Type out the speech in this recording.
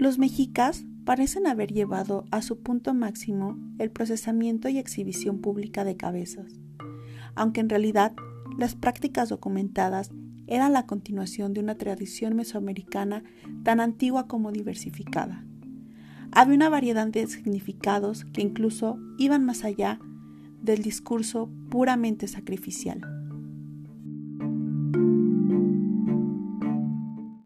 Los mexicas parecen haber llevado a su punto máximo el procesamiento y exhibición pública de cabezas, aunque en realidad las prácticas documentadas eran la continuación de una tradición mesoamericana tan antigua como diversificada. Había una variedad de significados que incluso iban más allá del discurso puramente sacrificial.